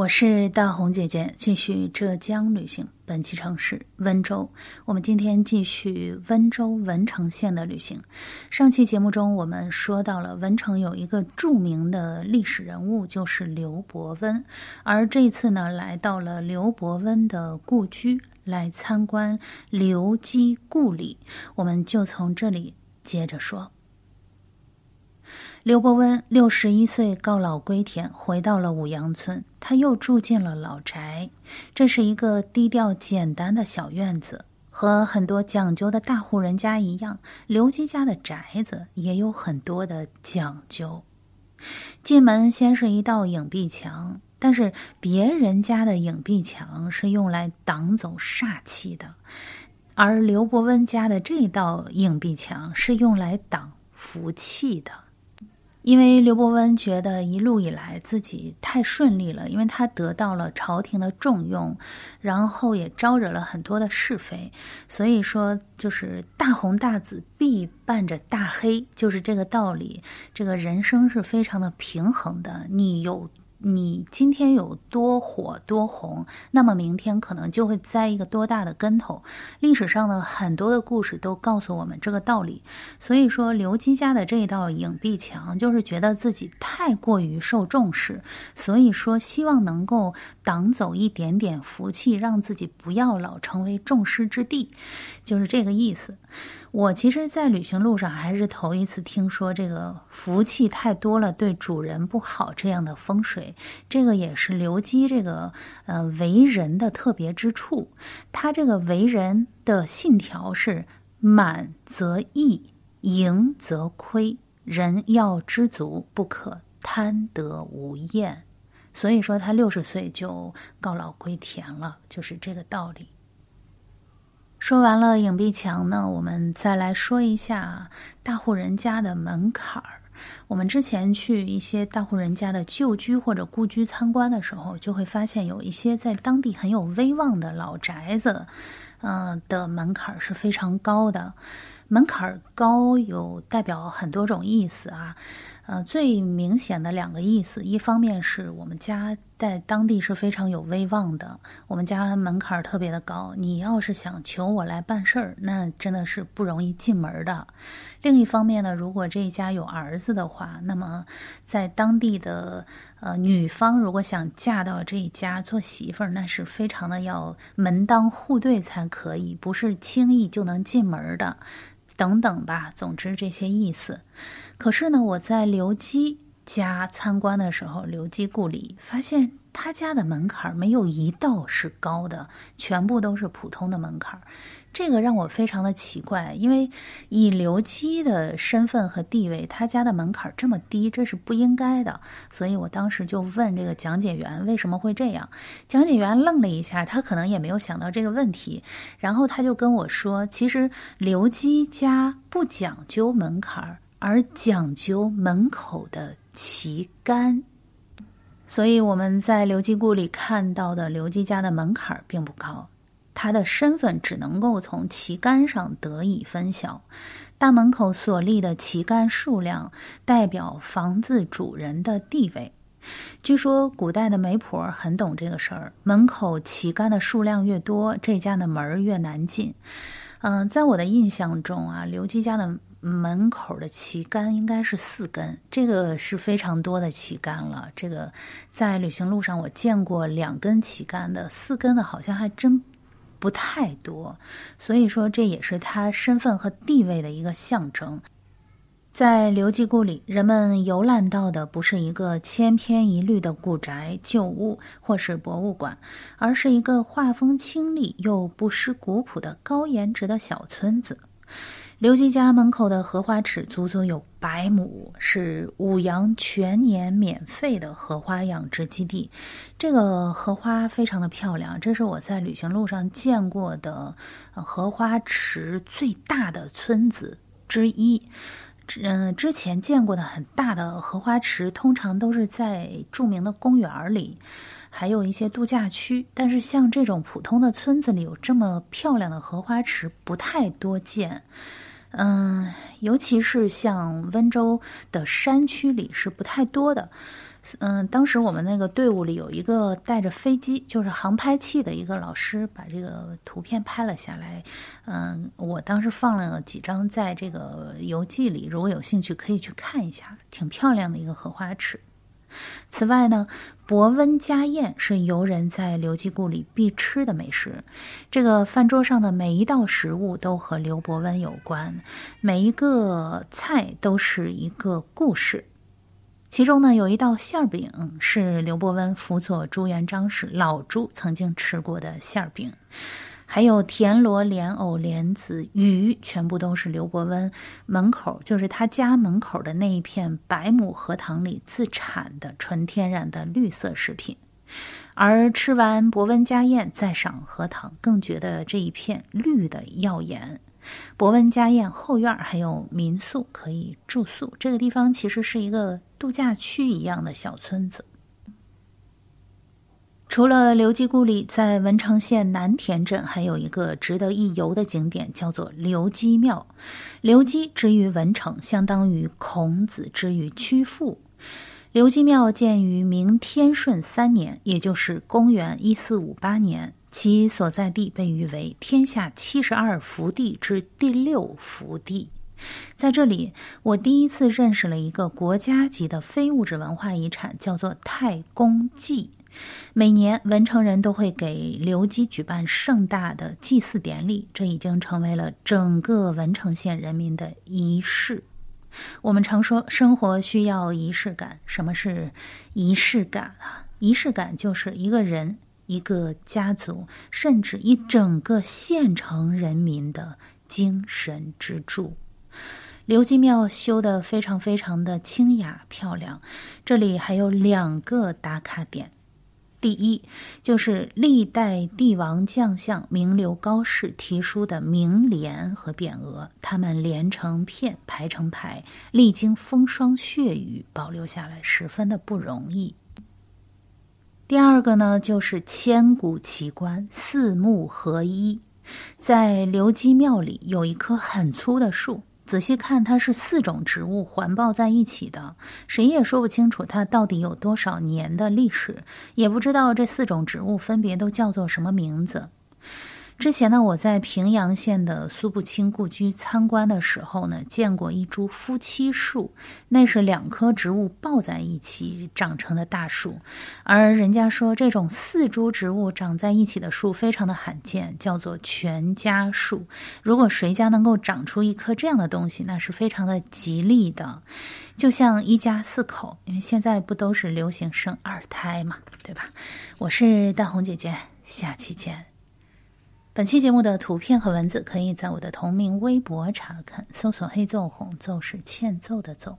我是大红姐姐，继续浙江旅行。本期城市温州，我们今天继续温州文成县的旅行。上期节目中，我们说到了文成有一个著名的历史人物，就是刘伯温。而这一次呢，来到了刘伯温的故居，来参观刘基故里。我们就从这里接着说。刘伯温六十一岁告老归田，回到了五羊村。他又住进了老宅，这是一个低调简单的小院子。和很多讲究的大户人家一样，刘基家的宅子也有很多的讲究。进门先是一道影壁墙，但是别人家的影壁墙是用来挡走煞气的，而刘伯温家的这道影壁墙是用来挡福气的。因为刘伯温觉得一路以来自己太顺利了，因为他得到了朝廷的重用，然后也招惹了很多的是非，所以说就是大红大紫必伴着大黑，就是这个道理。这个人生是非常的平衡的，你有。你今天有多火多红，那么明天可能就会栽一个多大的跟头。历史上的很多的故事都告诉我们这个道理。所以说，刘基家的这一道影壁墙，就是觉得自己太过于受重视，所以说希望能够挡走一点点福气，让自己不要老成为众矢之的，就是这个意思。我其实，在旅行路上还是头一次听说这个福气太多了对主人不好这样的风水。这个也是刘基这个呃为人的特别之处。他这个为人的信条是满则溢，盈则亏，人要知足，不可贪得无厌。所以说，他六十岁就告老归田了，就是这个道理。说完了影壁墙呢，我们再来说一下大户人家的门槛儿。我们之前去一些大户人家的旧居或者故居参观的时候，就会发现有一些在当地很有威望的老宅子，嗯，的门槛是非常高的。门槛高有代表很多种意思啊。呃，最明显的两个意思，一方面是我们家在当地是非常有威望的，我们家门槛特别的高，你要是想求我来办事儿，那真的是不容易进门的。另一方面呢，如果这一家有儿子的话，那么在当地的呃女方如果想嫁到这一家做媳妇儿，那是非常的要门当户对才可以，不是轻易就能进门的。等等吧，总之这些意思。可是呢，我在留基家参观的时候，刘基故里发现他家的门槛没有一道是高的，全部都是普通的门槛。这个让我非常的奇怪，因为以刘基的身份和地位，他家的门槛这么低，这是不应该的。所以我当时就问这个讲解员为什么会这样。讲解员愣了一下，他可能也没有想到这个问题，然后他就跟我说，其实刘基家不讲究门槛，而讲究门口的旗杆。所以我们在刘基故里看到的刘基家的门槛并不高。他的身份只能够从旗杆上得以分晓。大门口所立的旗杆数量代表房子主人的地位。据说古代的媒婆很懂这个事儿，门口旗杆的数量越多，这家的门越难进。嗯，在我的印象中啊，刘基家的门口的旗杆应该是四根，这个是非常多的旗杆了。这个在旅行路上我见过两根旗杆的，四根的好像还真。不太多，所以说这也是他身份和地位的一个象征。在刘记故里，人们游览到的不是一个千篇一律的古宅旧物或是博物馆，而是一个画风清丽又不失古朴的高颜值的小村子。刘基家门口的荷花池足足有百亩，是五羊全年免费的荷花养殖基地。这个荷花非常的漂亮，这是我在旅行路上见过的荷花池最大的村子之一。嗯，之前见过的很大的荷花池，通常都是在著名的公园里，还有一些度假区。但是像这种普通的村子里有这么漂亮的荷花池，不太多见。嗯，尤其是像温州的山区里是不太多的，嗯，当时我们那个队伍里有一个带着飞机，就是航拍器的一个老师，把这个图片拍了下来。嗯，我当时放了几张在这个游记里，如果有兴趣可以去看一下，挺漂亮的一个荷花池。此外呢，博温家宴是游人在刘基故里必吃的美食。这个饭桌上的每一道食物都和刘伯温有关，每一个菜都是一个故事。其中呢，有一道馅饼是刘伯温辅佐朱元璋时老朱曾经吃过的馅饼。还有田螺、莲藕、莲子、鱼，全部都是刘伯温门口，就是他家门口的那一片百亩荷塘里自产的纯天然的绿色食品。而吃完伯温家宴，再赏荷塘，更觉得这一片绿的耀眼。伯温家宴后院还有民宿可以住宿，这个地方其实是一个度假区一样的小村子。除了刘基故里，在文昌县南田镇还有一个值得一游的景点，叫做刘基庙。刘基之于文成，相当于孔子之于曲阜。刘基庙建于明天顺三年，也就是公元一四五八年，其所在地被誉为天下七十二福地之第六福地。在这里，我第一次认识了一个国家级的非物质文化遗产，叫做太公祭。每年文成人都会给刘基举办盛大的祭祀典礼，这已经成为了整个文成县人民的仪式。我们常说生活需要仪式感，什么是仪式感啊？仪式感就是一个人、一个家族，甚至一整个县城人民的精神支柱。刘基庙修得非常非常的清雅漂亮，这里还有两个打卡点。第一，就是历代帝王将相、名流高士题书的名联和匾额，他们连成片、排成排，历经风霜血雨，保留下来，十分的不容易。第二个呢，就是千古奇观四木合一，在刘基庙里有一棵很粗的树。仔细看，它是四种植物环抱在一起的，谁也说不清楚它到底有多少年的历史，也不知道这四种植物分别都叫做什么名字。之前呢，我在平阳县的苏步青故居参观的时候呢，见过一株夫妻树，那是两棵植物抱在一起长成的大树。而人家说这种四株植物长在一起的树非常的罕见，叫做全家树。如果谁家能够长出一棵这样的东西，那是非常的吉利的，就像一家四口。因为现在不都是流行生二胎嘛，对吧？我是大红姐姐，下期见。本期节目的图片和文字可以在我的同名微博查看，搜索“黑奏红”，奏是欠揍的奏。